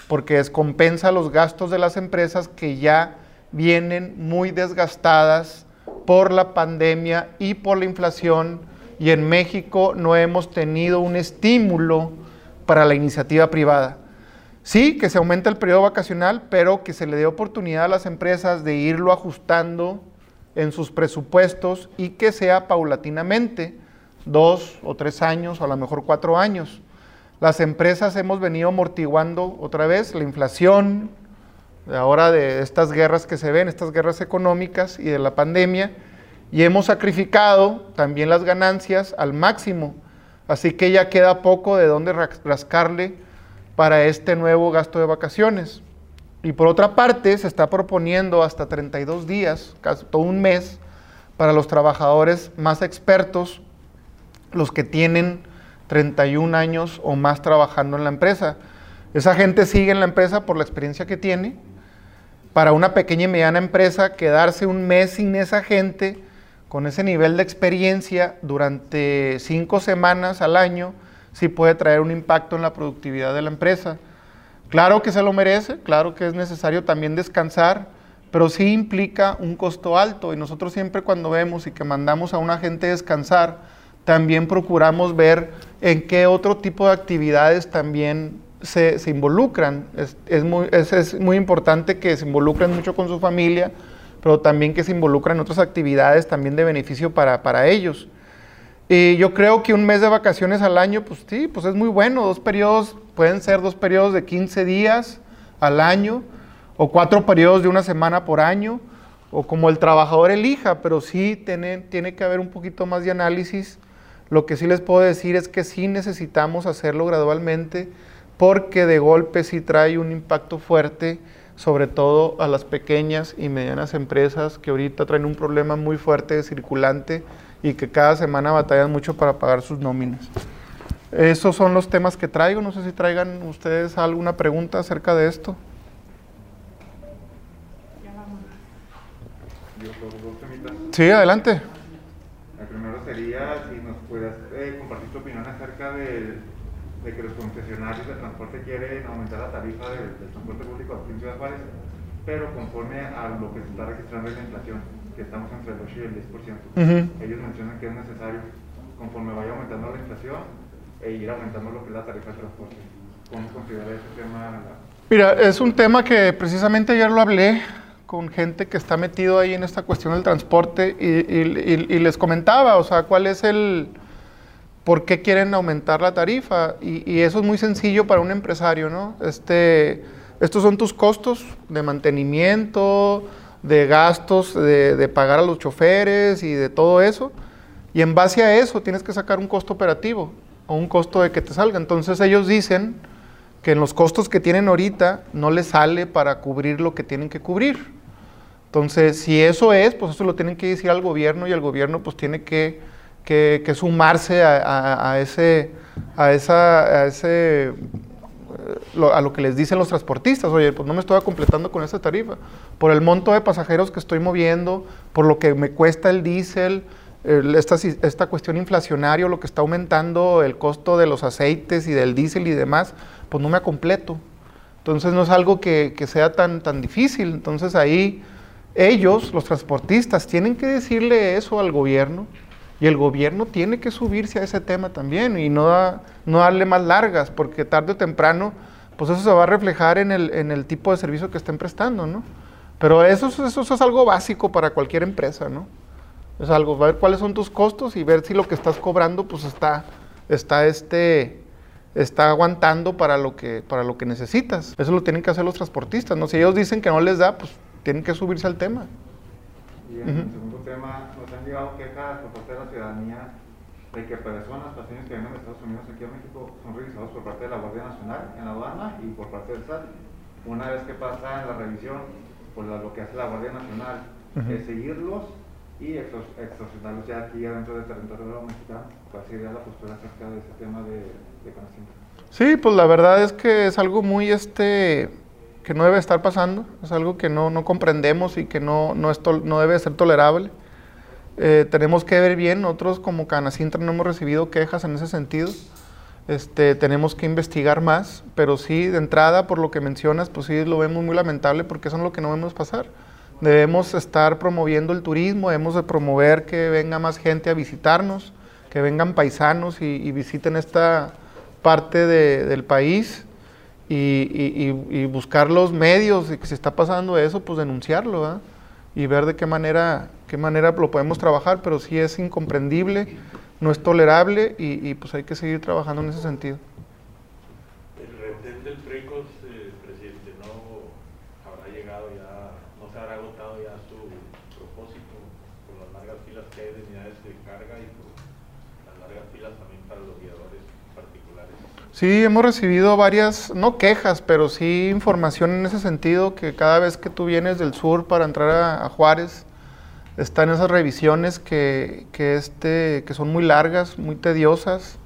porque descompensa los gastos de las empresas que ya vienen muy desgastadas por la pandemia y por la inflación y en México no hemos tenido un estímulo para la iniciativa privada. Sí, que se aumente el periodo vacacional, pero que se le dé oportunidad a las empresas de irlo ajustando en sus presupuestos y que sea paulatinamente, dos o tres años o a lo mejor cuatro años. Las empresas hemos venido amortiguando otra vez la inflación, ahora de estas guerras que se ven, estas guerras económicas y de la pandemia, y hemos sacrificado también las ganancias al máximo. Así que ya queda poco de dónde rascarle para este nuevo gasto de vacaciones. Y por otra parte, se está proponiendo hasta 32 días, casi todo un mes, para los trabajadores más expertos, los que tienen 31 años o más trabajando en la empresa. Esa gente sigue en la empresa por la experiencia que tiene. Para una pequeña y mediana empresa, quedarse un mes sin esa gente, con ese nivel de experiencia durante cinco semanas al año, sí puede traer un impacto en la productividad de la empresa. Claro que se lo merece, claro que es necesario también descansar, pero sí implica un costo alto y nosotros siempre cuando vemos y que mandamos a una gente descansar, también procuramos ver en qué otro tipo de actividades también se, involucran. Es, muy, es, muy, importante que se involucren mucho con su familia, pero también que se involucren en otras actividades también de beneficio para, para ellos. Y yo creo que un mes de vacaciones al año, pues sí, pues es muy bueno. Dos periodos, pueden ser dos periodos de 15 días al año, o cuatro periodos de una semana por año, o como el trabajador elija, pero sí tiene, tiene que haber un poquito más de análisis lo que sí les puedo decir es que sí necesitamos hacerlo gradualmente porque de golpe sí trae un impacto fuerte, sobre todo a las pequeñas y medianas empresas que ahorita traen un problema muy fuerte de circulante y que cada semana batallan mucho para pagar sus nóminas. Esos son los temas que traigo. No sé si traigan ustedes alguna pregunta acerca de esto. Sí, adelante. El primero sería si nos puedas eh, compartir tu opinión acerca de, que los concesionarios de transporte quieren aumentar la tarifa del, transporte público aquí en Ciudad Juárez, pero conforme a lo que se está registrando en la inflación, que estamos entre el 8 y el 10%. Ellos mencionan que es necesario, conforme vaya aumentando la inflación, e ir aumentando lo que es la tarifa de transporte. ¿Cómo considera ese tema? Mira, es un tema que precisamente ayer lo hablé con gente que está metido ahí en esta cuestión del transporte y, les comentaba, o sea, cuál es el, por qué quieren aumentar la tarifa y, eso es muy sencillo para un empresario, ¿no? Este, estos son tus costos de mantenimiento, de gastos, de, de pagar a los choferes y de todo eso y en base a eso tienes que sacar un costo operativo o un costo de que te salga. Entonces ellos dicen que en los costos que tienen ahorita no les sale para cubrir lo que tienen que cubrir. Entonces, si eso es, pues eso lo tienen que decir al gobierno y el gobierno pues tiene que, sumarse a, ese, a, esa, ese, eh, a lo que les dicen los transportistas. Oye, pues no me estoy completando con esa tarifa. Por el monto de pasajeros que estoy moviendo, por lo que me cuesta el diésel, esta, esta cuestión inflacionaria, lo que está aumentando el costo de los aceites y del diésel y demás, pues no me completo. Entonces no es algo que, que sea tan, tan difícil. Entonces ahí ellos, los transportistas, tienen que decirle eso al gobierno y el gobierno tiene que subirse a ese tema también y no, no darle más largas, porque tarde o temprano, pues eso se va a reflejar en el, en el tipo de servicio que estén prestando, ¿no? Pero eso, eso, es algo básico para cualquier empresa, ¿no? Es algo, ver cuáles son tus costos y ver si lo que estás cobrando, pues está, está este, está aguantando para lo que para lo que necesitas. Eso lo tienen que hacer los transportistas, ¿no? Si ellos dicen que no les da, pues tienen que subirse al tema. Y en el segundo tema, nos han llegado quejas ciudadanía de que personas, pacientes que vienen de Estados Unidos aquí a México son revisados por parte de la Guardia Nacional en la aduana y por parte del SAT. Una vez que pasa la revisión, pues lo que hace la Guardia Nacional es seguirlos y extorsionarlos ya aquí adentro del territorio mexicano. ¿Cuál sería la postura acerca de ese tema de, de Sí, pues la verdad es que es algo muy este que no debe estar pasando, es algo que no, no comprendemos y que no, no, no debe ser tolerable. Eh, tenemos que ver bien, nosotros como Canacintra no hemos recibido quejas en ese sentido. Este, tenemos que investigar más, pero sí, de entrada, por lo que mencionas, pues sí lo vemos muy lamentable porque eso es lo que no vemos pasar. Debemos estar promoviendo el turismo, debemos de promover que venga más gente a visitarnos, que vengan paisanos y, y visiten esta parte de- del país y, y- y- y buscar los medios de que se está pasando eso, pues denunciarlo. Y ver de qué manera, qué manera lo podemos trabajar, pero sí es incomprendible, no es tolerable y, y, pues hay que seguir trabajando en ese sentido. El retén del PRECOS, eh, presidente, no habrá llegado ya, no se habrá agotado ya su propósito por las largas filas que hay de unidades de carga y por las largas filas también para los guiadores particulares. Sí, hemos recibido varias, no quejas, pero sí información en ese sentido, que cada vez que tú vienes del sur para entrar a, a Juárez, están esas revisiones que, que, este, que son muy largas, muy tediosas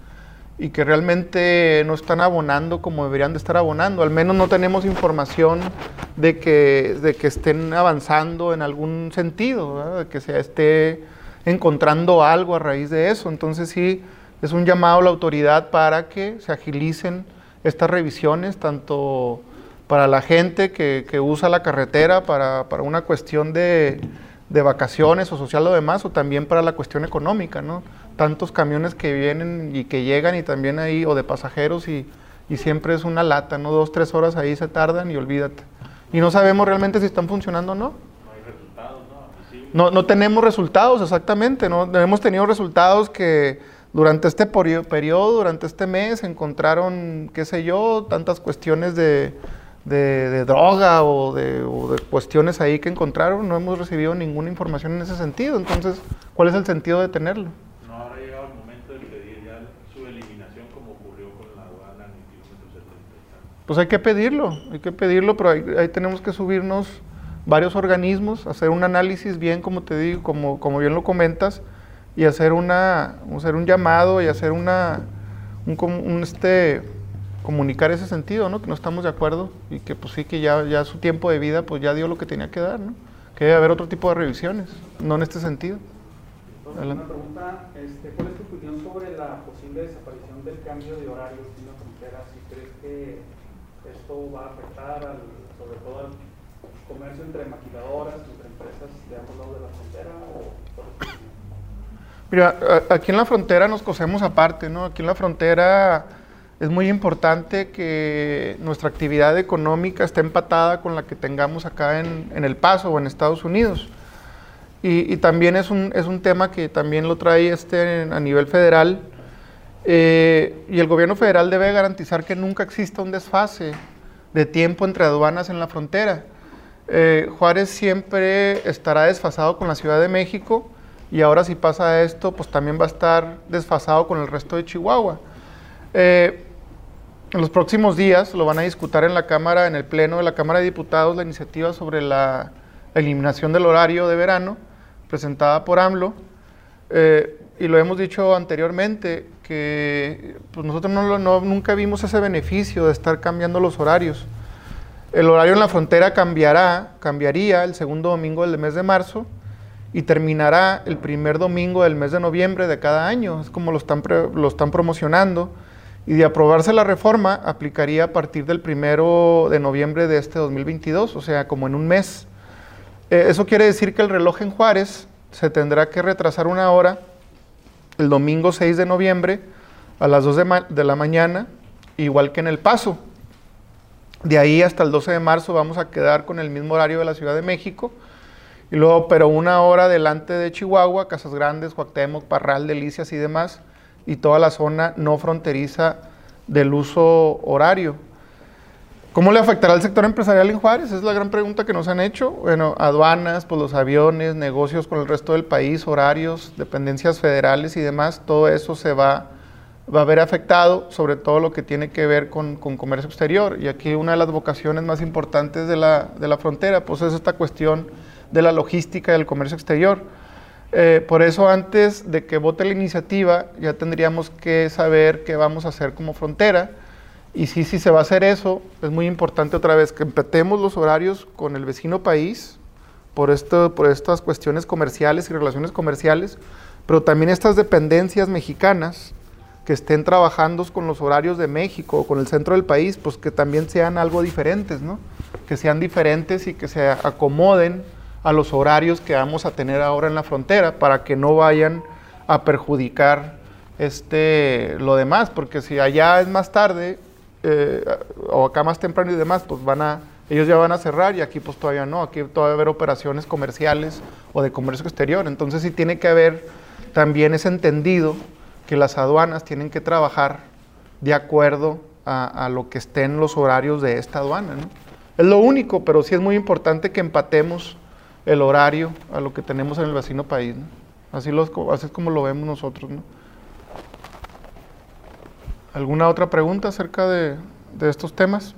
y que realmente no están abonando como deberían de estar abonando. Al menos no tenemos información de que, de que estén avanzando en algún sentido, de que se esté encontrando algo a raíz de eso. Entonces sí, es un llamado a la autoridad para que se agilicen estas revisiones, tanto para la gente que, que usa la carretera, para, para una cuestión de, de vacaciones o social o demás, o también para la cuestión económica, ¿no? Tantos camiones que vienen y que llegan y también ahí, o de pasajeros, y, y siempre es una lata, ¿no? Dos, tres horas ahí se tardan y olvídate. Y no sabemos realmente si están funcionando o no. No hay resultados, ¿no? No, no tenemos resultados, exactamente. No hemos tenido resultados que durante este periodo, durante este mes, encontraron, qué sé yo, tantas cuestiones de, de- de droga o de, o de cuestiones ahí que encontraron. No hemos recibido ninguna información en ese sentido. Entonces, ¿cuál es el sentido de tenerlo? No habrá llegado el momento de pedir ya su eliminación como ocurrió con la aduana en el kilómetro 70 y tanto. Pues hay que pedirlo, hay que pedirlo, pero ahí, ahí tenemos que subirnos varios organismos, hacer un análisis bien, como te digo, como, como bien lo comentas, y hacer una, hacer un llamado y hacer una, un, un, este, comunicar ese sentido, ¿no? Que no estamos de acuerdo y que pues sí que ya, ya su tiempo de vida pues ya dio lo que tenía que dar, ¿no? Que debe haber otro tipo de revisiones, no en este sentido. Entonces, Adelante. una pregunta, este, ¿cuál es tu opinión sobre la posible desaparición del cambio de horarios en la frontera? Si crees que esto va a afectar al, sobre todo al comercio entre maquiladoras, entre empresas de ambos lados de la frontera, o? Mira, aquí en la frontera nos cosemos aparte, ¿no? Aquí en la frontera es muy importante que nuestra actividad económica esté empatada con la que tengamos acá en, en El Paso o en Estados Unidos. Y, y también es un, es un tema que también lo trae este a nivel federal. eh, y el gobierno federal debe garantizar que nunca exista un desfase de tiempo entre aduanas en la frontera. Eh, Juárez siempre estará desfasado con la Ciudad de México y ahora si pasa esto, pues también va a estar desfasado con el resto de Chihuahua. Eh, en los próximos días lo van a discutir en la Cámara, en el Pleno de la Cámara de Diputados, la iniciativa sobre la eliminación del horario de verano, presentada por AMLO. Eh, y lo hemos dicho anteriormente, que pues nosotros no, nunca vimos ese beneficio de estar cambiando los horarios. El horario en la frontera cambiará, cambiaría el segundo domingo del mes de marzo y terminará el primer domingo del mes de noviembre de cada año. Es como lo están, lo están promocionando. Y de aprobarse la reforma, aplicaría a partir del primero de noviembre de este 2022, o sea, como en un mes. Eh, eso quiere decir que el reloj en Juárez se tendrá que retrasar una hora el domingo 6 de noviembre a las 2 de, la mañana, igual que en El Paso. De ahí hasta el 12 de marzo vamos a quedar con el mismo horario de la Ciudad de México. Y luego, pero una hora delante de Chihuahua, Casas Grandes, Cuauhtémoc, Parral, Delicias y demás, y toda la zona no fronteriza del uso horario. ¿Cómo le afectará al sector empresarial en Juárez? Es la gran pregunta que nos han hecho. Bueno, aduanas, pues los aviones, negocios con el resto del país, horarios, dependencias federales y demás, todo eso se va, va a ver afectado, sobre todo lo que tiene que ver con, con comercio exterior. Y aquí una de las vocaciones más importantes de la, de la frontera, pues es esta cuestión de la logística y del comercio exterior. Eh, por eso antes de que vote la iniciativa ya tendríamos que saber qué vamos a hacer como frontera. Y sí, si se va a hacer eso, es muy importante otra vez que empatemos los horarios con el vecino país por, esto, por estas cuestiones comerciales y relaciones comerciales, pero también estas dependencias mexicanas que estén trabajando con los horarios de México o con el centro del país, pues que también sean algo diferentes, ¿no? Que sean diferentes y que se acomoden a los horarios que vamos a tener ahora en la frontera para que no vayan a perjudicar este, lo demás, porque si allá es más tarde eh, o acá más temprano y demás, pues van a, ellos ya van a cerrar y aquí pues todavía no, aquí todavía va a haber operaciones comerciales o de comercio exterior, entonces sí tiene que haber también ese entendido que las aduanas tienen que trabajar de acuerdo a, lo que estén los horarios de esta aduana. Es lo único, pero sí es muy importante que empatemos el horario a lo que tenemos en el vecino país, ¿no? Así, los, así es como lo vemos nosotros, ¿no? ¿Alguna otra pregunta acerca de, de estos temas?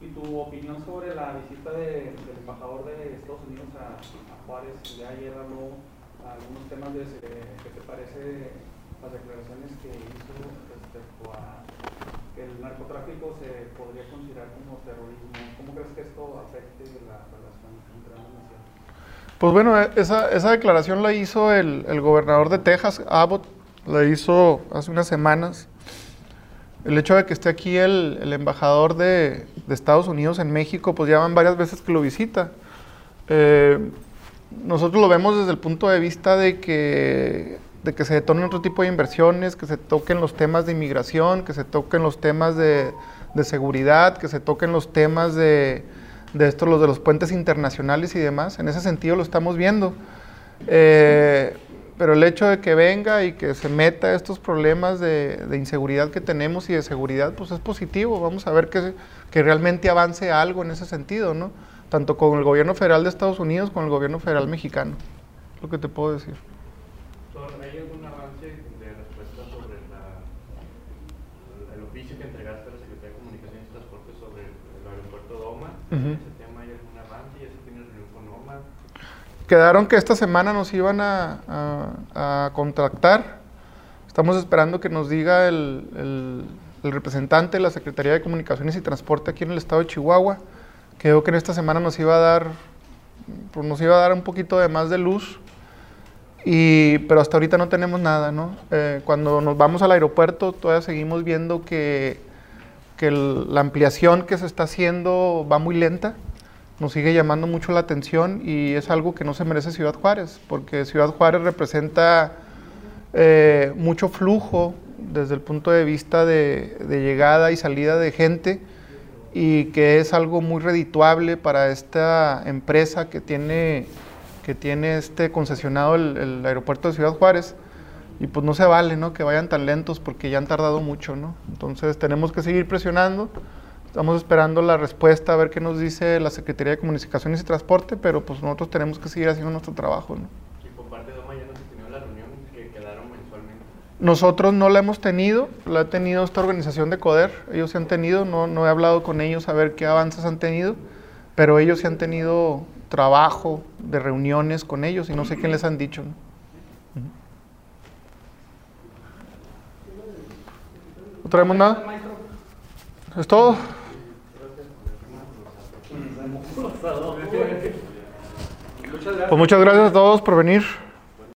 ¿Y tu opinión sobre la visita de- del embajador de Estados Unidos a, a Juárez? Ya ayer habló algunos temas de ese- ¿qué te parece las declaraciones que hizo respecto a que el narcotráfico se podría considerar como terrorismo? ¿Cómo crees que esto afecte la relación? Pues bueno, e- esa, declaración la hizo el, gobernador de Texas, Abbott, la hizo hace unas semanas. El hecho de que esté aquí el, embajador de, Estados Unidos en México, pues ya van varias veces que lo visita. Eh, nosotros lo vemos desde el punto de vista de que, de que se detonen otro tipo de inversiones, que se toquen los temas de inmigración, que se toquen los temas de seguridad, que se toquen los temas de, de estos, los de los puentes internacionales y demás. En ese sentido lo estamos viendo. Eh, pero el hecho de que venga y que se meta estos problemas de, inseguridad que tenemos y de seguridad, pues es positivo. Vamos a ver que, que realmente avance algo en ese sentido, ¿no? Tanto con el gobierno federal de Estados Unidos como con el gobierno federal mexicano. Lo que te puedo decir. Doctor, ¿hay algún avance de respuesta sobre la, el oficio que entregaste a la Secretaría de Comunicaciones y Transporte sobre el aeropuerto ¿Ese tema hay algún avance? ¿Ya se tiene reunión con Oma? Quedaron que esta semana nos iban a, a- a contactar. Estamos esperando que nos diga el, el- el representante de la Secretaría de Comunicaciones y Transporte aquí en el estado de Chihuahua. Creo que en esta semana nos iba a dar, pues nos iba a dar un poquito de más de luz. Y, pero hasta ahorita no tenemos nada, ¿no? Eh, cuando nos vamos al aeropuerto todavía seguimos viendo que, que el- la ampliación que se está haciendo va muy lenta nos sigue llamando mucho la atención y es algo que no se merece Ciudad Juárez, porque Ciudad Juárez representa eh, mucho flujo desde el punto de vista de, de llegada y salida de gente y que es algo muy redituable para esta empresa que tiene, que tiene este concesionado el, el aeropuerto de Ciudad Juárez. Y pues no se vale, ¿no? Que vayan tan lentos porque ya han tardado mucho, ¿no? Entonces tenemos que seguir presionando. Estamos esperando la respuesta a ver qué nos dice la Secretaría de Comunicaciones y Transporte, pero pues nosotros tenemos que seguir haciendo nuestro trabajo, ¿no? Y por parte de Oma ya no se tenido la reunión que quedaron mensualmente. Nosotros no la hemos tenido, la ha tenido esta organización de CODER, ellos se han tenido, no, no he hablado con ellos a ver qué avances han tenido, pero ellos sí han tenido trabajo de reuniones con ellos y no sé qué les han dicho. ¿no? ¿No traemos nada? ¿Es todo? Pues muchas gracias a todos por venir.